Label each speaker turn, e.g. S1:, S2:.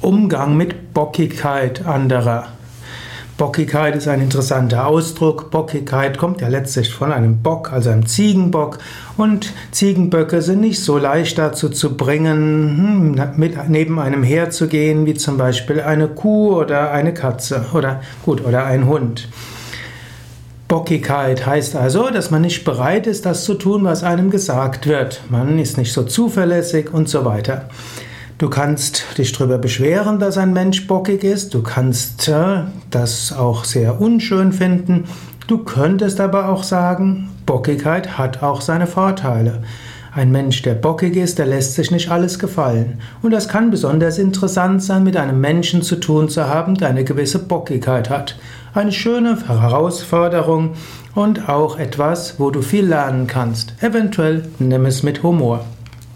S1: Umgang mit Bockigkeit anderer. Bockigkeit ist ein interessanter Ausdruck. Bockigkeit kommt ja letztlich von einem Bock, also einem Ziegenbock. Und Ziegenböcke sind nicht so leicht dazu zu bringen, hm, mit, neben einem herzugehen, wie zum Beispiel eine Kuh oder eine Katze oder gut oder ein Hund. Bockigkeit heißt also, dass man nicht bereit ist, das zu tun, was einem gesagt wird. Man ist nicht so zuverlässig und so weiter. Du kannst dich darüber beschweren, dass ein Mensch bockig ist. Du kannst äh, das auch sehr unschön finden. Du könntest aber auch sagen, Bockigkeit hat auch seine Vorteile. Ein Mensch, der bockig ist, der lässt sich nicht alles gefallen. Und das kann besonders interessant sein, mit einem Menschen zu tun zu haben, der eine gewisse Bockigkeit hat. Eine schöne Herausforderung und auch etwas, wo du viel lernen kannst. Eventuell nimm es mit Humor.